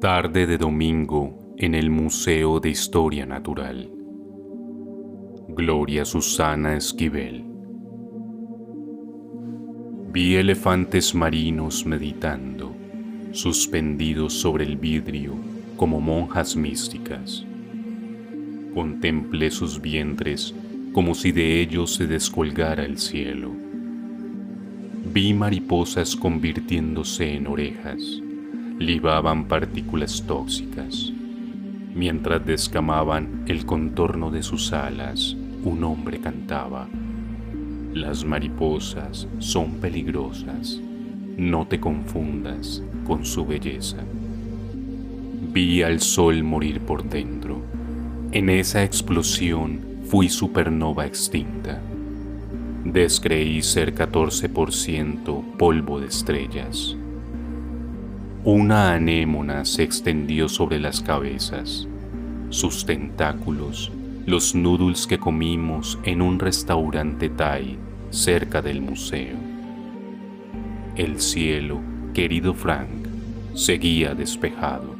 Tarde de domingo en el Museo de Historia Natural. Gloria Susana Esquivel. Vi elefantes marinos meditando, suspendidos sobre el vidrio como monjas místicas. Contemplé sus vientres como si de ellos se descolgara el cielo. Vi mariposas convirtiéndose en orejas libaban partículas tóxicas. Mientras descamaban el contorno de sus alas, un hombre cantaba. Las mariposas son peligrosas, no te confundas con su belleza. Vi al sol morir por dentro. En esa explosión fui supernova extinta. Descreí ser 14% polvo de estrellas. Una anémona se extendió sobre las cabezas. Sus tentáculos, los noodles que comimos en un restaurante Thai cerca del museo. El cielo, querido Frank, seguía despejado.